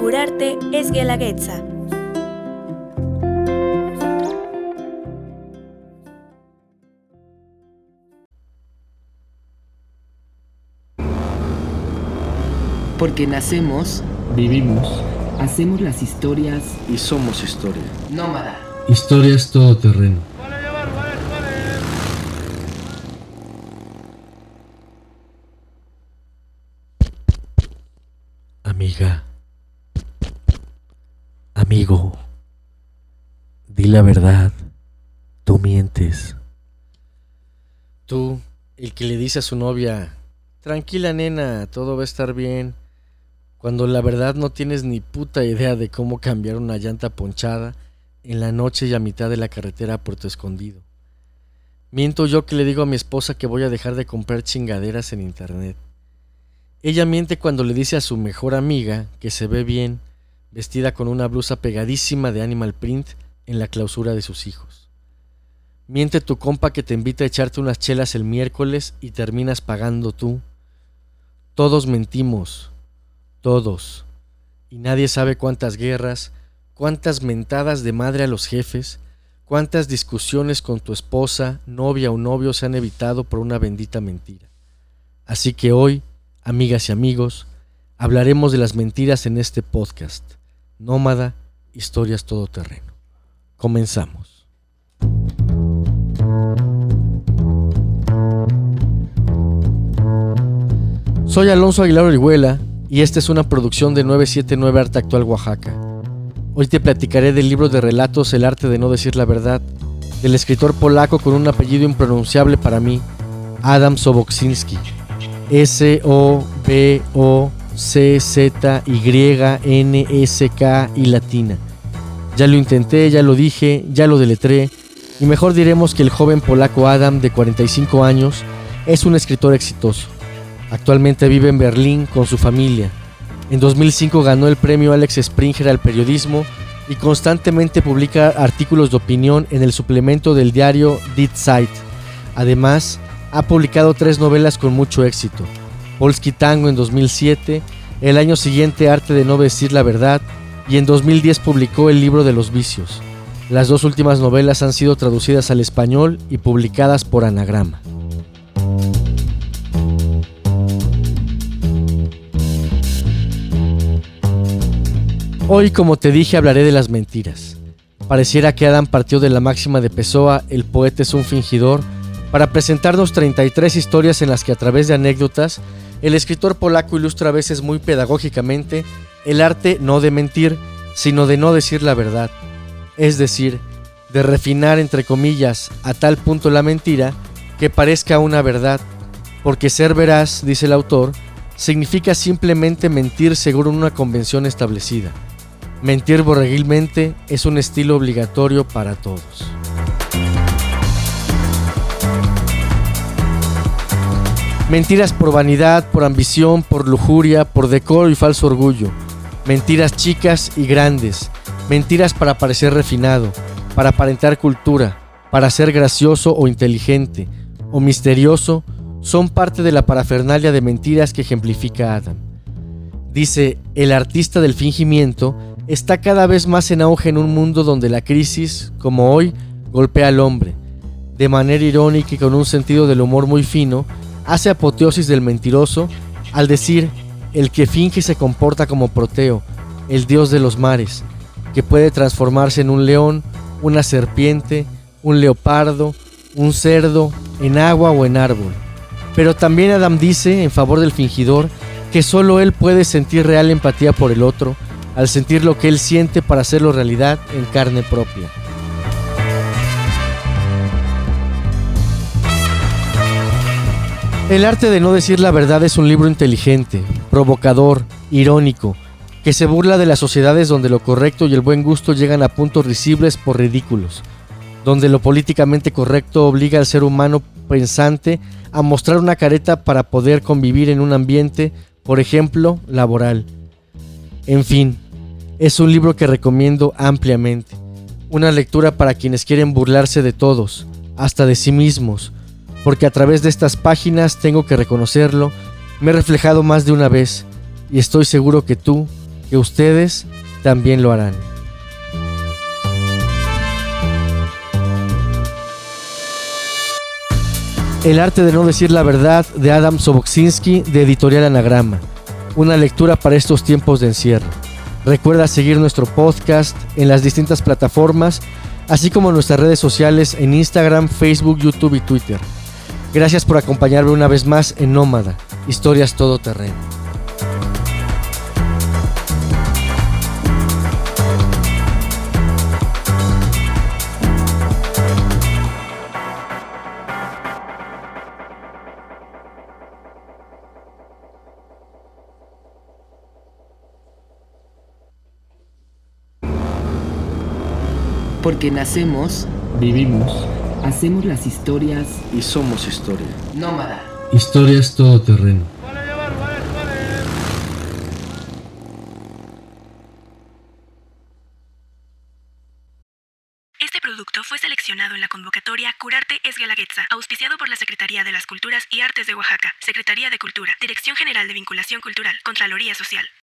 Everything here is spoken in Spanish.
Curarte es Guelaguetza. Porque nacemos, Vivimos. hacemos las historias y somos historia. nómada. Historias todoterreno. Amiga. Amigo. Di la verdad. Tú mientes. Tú, el que le dice a su novia, tranquila nena, todo va a estar bien. Cuando la verdad no tienes ni puta idea de cómo cambiar una llanta ponchada en la noche y a mitad de la carretera a Puerto Escondido. Miento yo que le digo a mi esposa que voy a dejar de comprar chingaderas en internet. Ella miente cuando le dice a su mejor amiga que se ve bien, vestida con una blusa pegadísima de animal print en la clausura de sus hijos. Miente tu compa que te invita a echarte unas chelas el miércoles y terminas pagando tú. Todos mentimos, todos. Y nadie sabe cuántas guerras, cuántas mentadas de madre a los jefes, cuántas discusiones con tu esposa, novia o novio se han evitado por una bendita mentira. Así que hoy, amigas y amigos, hablaremos de las mentiras en este podcast. Nómada, historias todoterreno. Comenzamos. Soy Alonso Aguilar Orihuela y esta es una producción de 979 Arte Actual Oaxaca. Hoy te platicaré del libro de relatos El arte de no decir la verdad, del escritor polaco con un apellido impronunciable para mí, Adam Soboksinski. S-O-B-O-C-Z-Y-N-S-K y latina. Ya lo intenté, ya lo dije, ya lo deletré, y mejor diremos que el joven polaco Adam, de 45 años, es un escritor exitoso. Actualmente vive en Berlín con su familia. En 2005 ganó el premio Alex Springer al periodismo y constantemente publica artículos de opinión en el suplemento del diario Die Zeit. Además, ha publicado tres novelas con mucho éxito. Polski Tango en 2007, el año siguiente Arte de no decir la verdad y en 2010 publicó El libro de los vicios. Las dos últimas novelas han sido traducidas al español y publicadas por Anagrama. Hoy, como te dije, hablaré de las mentiras. Pareciera que Adam partió de la máxima de Pessoa, el poeta es un fingidor, para presentarnos 33 historias en las que a través de anécdotas, el escritor polaco ilustra a veces muy pedagógicamente el arte no de mentir, sino de no decir la verdad. Es decir, de refinar entre comillas a tal punto la mentira que parezca una verdad, porque ser veraz, dice el autor, significa simplemente mentir según una convención establecida. Mentir borreguilmente es un estilo obligatorio para todos. Mentiras por vanidad, por ambición, por lujuria, por decoro y falso orgullo. Mentiras chicas y grandes. Mentiras para parecer refinado, para aparentar cultura, para ser gracioso o inteligente, o misterioso, son parte de la parafernalia de mentiras que ejemplifica Adam. Dice, el artista del fingimiento está cada vez más en auge en un mundo donde la crisis, como hoy, golpea al hombre. De manera irónica y con un sentido del humor muy fino, hace apoteosis del mentiroso al decir, el que finge se comporta como Proteo, el dios de los mares, que puede transformarse en un león, una serpiente, un leopardo, un cerdo, en agua o en árbol. Pero también Adam dice, en favor del fingidor, que solo él puede sentir real empatía por el otro, al sentir lo que él siente para hacerlo realidad en carne propia. El arte de no decir la verdad es un libro inteligente, provocador, irónico, que se burla de las sociedades donde lo correcto y el buen gusto llegan a puntos risibles por ridículos, donde lo políticamente correcto obliga al ser humano pensante a mostrar una careta para poder convivir en un ambiente, por ejemplo, laboral. En fin, es un libro que recomiendo ampliamente. Una lectura para quienes quieren burlarse de todos, hasta de sí mismos, porque a través de estas páginas, tengo que reconocerlo, Me he reflejado más de una vez y estoy seguro que tú, que ustedes, también lo harán. El arte de no decir la verdad de Adam Soboksinski de Editorial Anagrama. Una lectura para estos tiempos de encierro. Recuerda seguir nuestro podcast en las distintas plataformas, así como nuestras redes sociales en Instagram, Facebook, YouTube y Twitter. Gracias por acompañarme una vez más en Nómada, Historias Todoterreno. Porque nacemos, Vivimos hacemos las historias Y somos historia. nómada. historias todoterreno. Este producto fue seleccionado en la convocatoria Curarte es Guelaguetza, auspiciado por la Secretaría de las Culturas y Artes de Oaxaca, Secretaría de Cultura, Dirección General de Vinculación Cultural, Contraloría Social.